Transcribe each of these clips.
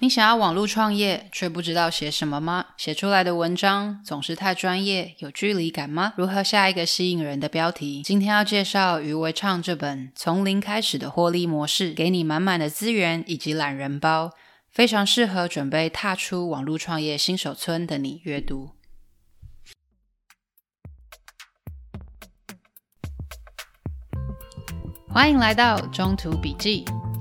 你想要网络创业，却不知道写什么吗？写出来的文章总是太专业，有距离感吗？如何下一个吸引人的标题？今天要介绍余维畅这本《从零开始的获利模式》，给你满满的资源以及懒人包，非常适合准备踏出网络创业新手村的你阅读。欢迎来到中途笔记。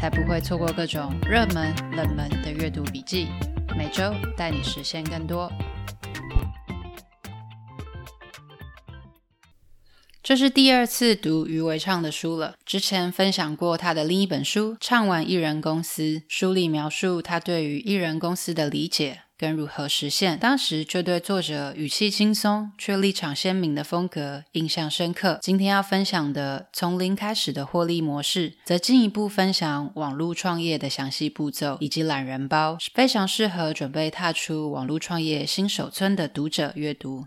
才不会错过各种热门、冷门的阅读笔记，每周带你实现更多。这是第二次读余维畅的书了，之前分享过他的另一本书《畅玩艺人公司》，书里描述他对于艺人公司的理解。跟如何实现，当时就对作者语气轻松却立场鲜明的风格印象深刻。今天要分享的从零开始的获利模式，则进一步分享网络创业的详细步骤以及懒人包，非常适合准备踏出网络创业新手村的读者阅读。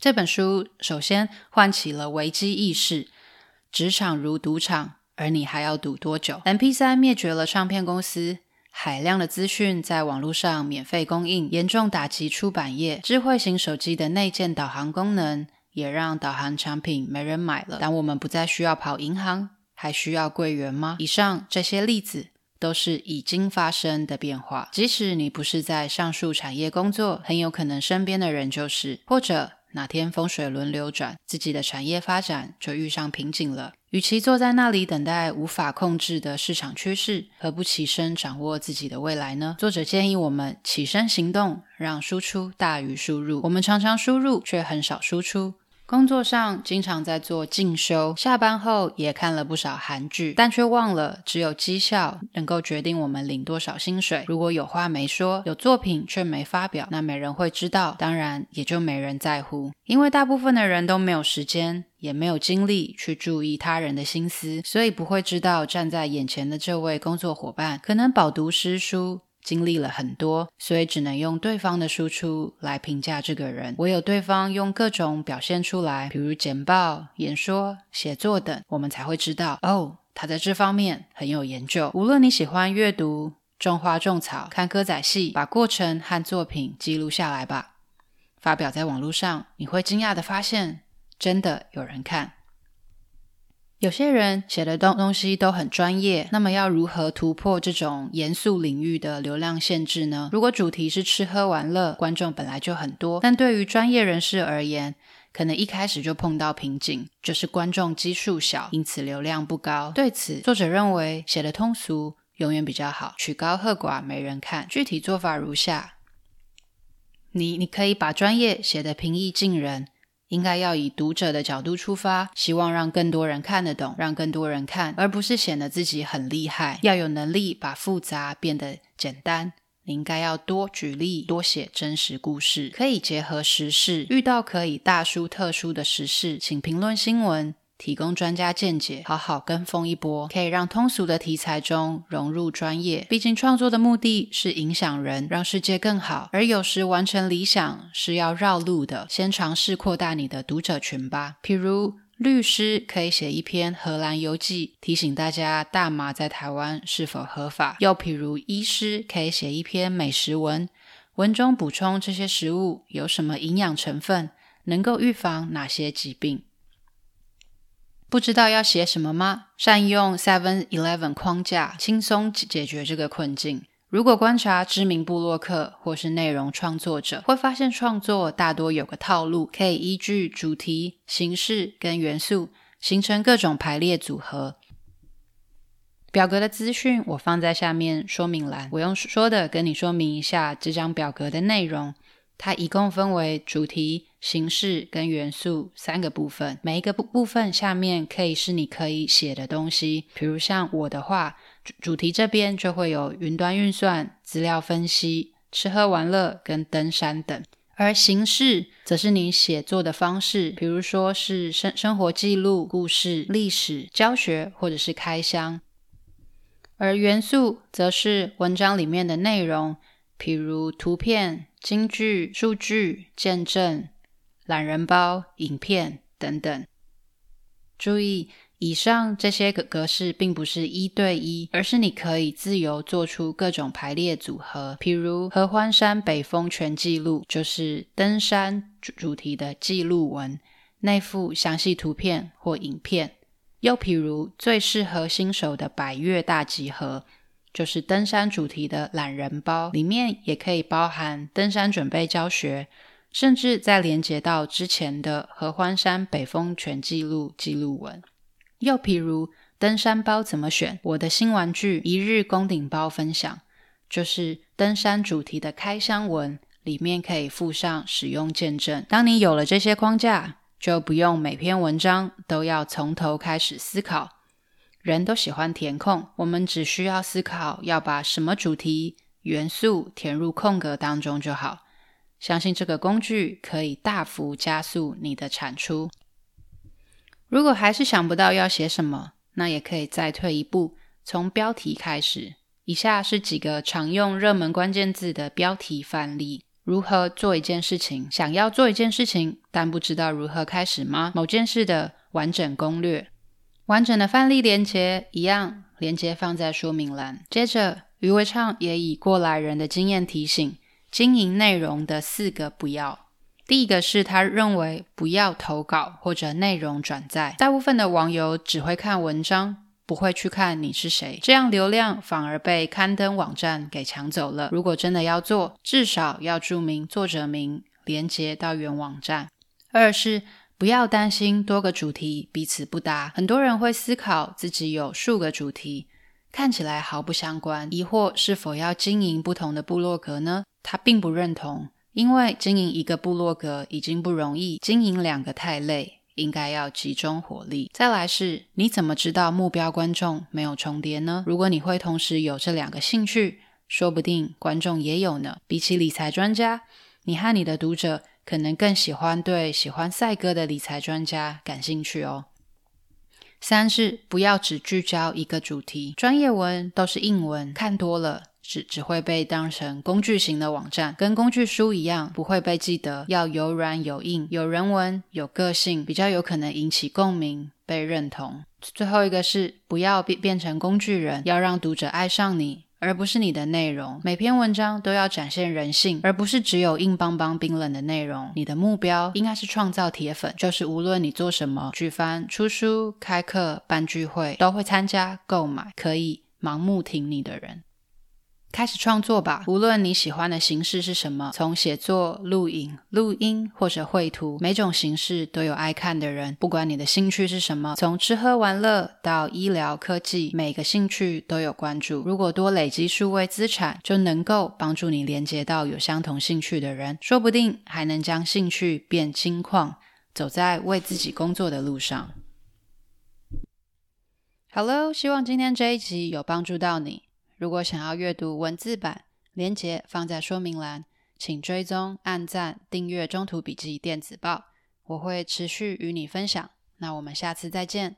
这本书首先唤起了危机意识：职场如赌场，而你还要赌多久？MP3 灭绝了唱片公司。海量的资讯在网络上免费供应，严重打击出版业。智慧型手机的内建导航功能也让导航产品没人买了。但我们不再需要跑银行，还需要柜员吗？以上这些例子都是已经发生的变化。即使你不是在上述产业工作，很有可能身边的人就是，或者哪天风水轮流转，自己的产业发展就遇上瓶颈了。与其坐在那里等待无法控制的市场趋势，何不起身掌握自己的未来呢？作者建议我们起身行动，让输出大于输入。我们常常输入，却很少输出。工作上经常在做进修，下班后也看了不少韩剧，但却忘了只有绩效能够决定我们领多少薪水。如果有话没说，有作品却没发表，那没人会知道，当然也就没人在乎。因为大部分的人都没有时间，也没有精力去注意他人的心思，所以不会知道站在眼前的这位工作伙伴可能饱读诗书。经历了很多，所以只能用对方的输出来评价这个人。唯有对方用各种表现出来，比如简报、演说、写作等，我们才会知道哦，他在这方面很有研究。无论你喜欢阅读、种花种草、看歌仔戏，把过程和作品记录下来吧。发表在网络上，你会惊讶的发现，真的有人看。有些人写的东东西都很专业，那么要如何突破这种严肃领域的流量限制呢？如果主题是吃喝玩乐，观众本来就很多，但对于专业人士而言，可能一开始就碰到瓶颈，就是观众基数小，因此流量不高。对此，作者认为写的通俗永远比较好，曲高和寡没人看。具体做法如下：你你可以把专业写得平易近人。应该要以读者的角度出发，希望让更多人看得懂，让更多人看，而不是显得自己很厉害。要有能力把复杂变得简单。你应该要多举例，多写真实故事，可以结合时事。遇到可以大书特书的时事，请评论新闻。提供专家见解，好好跟风一波，可以让通俗的题材中融入专业。毕竟创作的目的是影响人，让世界更好。而有时完成理想是要绕路的，先尝试扩大你的读者群吧。譬如律师可以写一篇荷兰游记，提醒大家大麻在台湾是否合法；又譬如医师可以写一篇美食文，文中补充这些食物有什么营养成分，能够预防哪些疾病。不知道要写什么吗？善用 Seven Eleven 框架，轻松解决这个困境。如果观察知名部落客或是内容创作者，会发现创作大多有个套路，可以依据主题、形式跟元素，形成各种排列组合。表格的资讯我放在下面说明栏，我用说的跟你说明一下这张表格的内容。它一共分为主题、形式跟元素三个部分，每一个部部分下面可以是你可以写的东西。比如像我的话，主主题这边就会有云端运算、资料分析、吃喝玩乐跟登山等。而形式则是你写作的方式，比如说是生生活记录、故事、历史、教学或者是开箱。而元素则是文章里面的内容，譬如图片、金句、数据、见证、懒人包、影片等等。注意。以上这些个格式并不是一对一，而是你可以自由做出各种排列组合。譬如合欢山北峰全记录，就是登山主主题的记录文，内附详细图片或影片。又譬如最适合新手的百岳大集合，就是登山主题的懒人包，里面也可以包含登山准备教学，甚至再连接到之前的合欢山北峰全记录记录文。又譬如登山包怎么选？我的新玩具一日攻顶包分享，就是登山主题的开箱文，里面可以附上使用见证。当你有了这些框架，就不用每篇文章都要从头开始思考。人都喜欢填空，我们只需要思考要把什么主题元素填入空格当中就好。相信这个工具可以大幅加速你的产出。如果还是想不到要写什么，那也可以再退一步，从标题开始。以下是几个常用热门关键字的标题范例：如何做一件事情？想要做一件事情，但不知道如何开始吗？某件事的完整攻略。完整的范例连结一样，连接放在说明栏。接着，余维畅也以过来人的经验提醒，经营内容的四个不要。第一个是他认为不要投稿或者内容转载，大部分的网友只会看文章，不会去看你是谁，这样流量反而被刊登网站给抢走了。如果真的要做，至少要注明作者名，连接到原网站。二是不要担心多个主题彼此不搭，很多人会思考自己有数个主题，看起来毫不相关，疑惑是否要经营不同的部落格呢？他并不认同。因为经营一个部落格已经不容易，经营两个太累，应该要集中火力。再来是，你怎么知道目标观众没有重叠呢？如果你会同时有这两个兴趣，说不定观众也有呢。比起理财专家，你和你的读者可能更喜欢对喜欢赛鸽的理财专家感兴趣哦。三是，不要只聚焦一个主题，专业文都是硬文，看多了。只只会被当成工具型的网站，跟工具书一样，不会被记得。要有软有硬，有人文，有个性，比较有可能引起共鸣，被认同。最后一个是不要变变成工具人，要让读者爱上你，而不是你的内容。每篇文章都要展现人性，而不是只有硬邦邦、冰冷的内容。你的目标应该是创造铁粉，就是无论你做什么，举凡出书、开课、办聚会，都会参加、购买，可以盲目挺你的人。开始创作吧，无论你喜欢的形式是什么，从写作、录影、录音或者绘图，每种形式都有爱看的人。不管你的兴趣是什么，从吃喝玩乐到医疗科技，每个兴趣都有关注。如果多累积数位资产，就能够帮助你连接到有相同兴趣的人，说不定还能将兴趣变金矿，走在为自己工作的路上。Hello，希望今天这一集有帮助到你。如果想要阅读文字版，连接放在说明栏，请追踪、按赞、订阅《中途笔记电子报》，我会持续与你分享。那我们下次再见。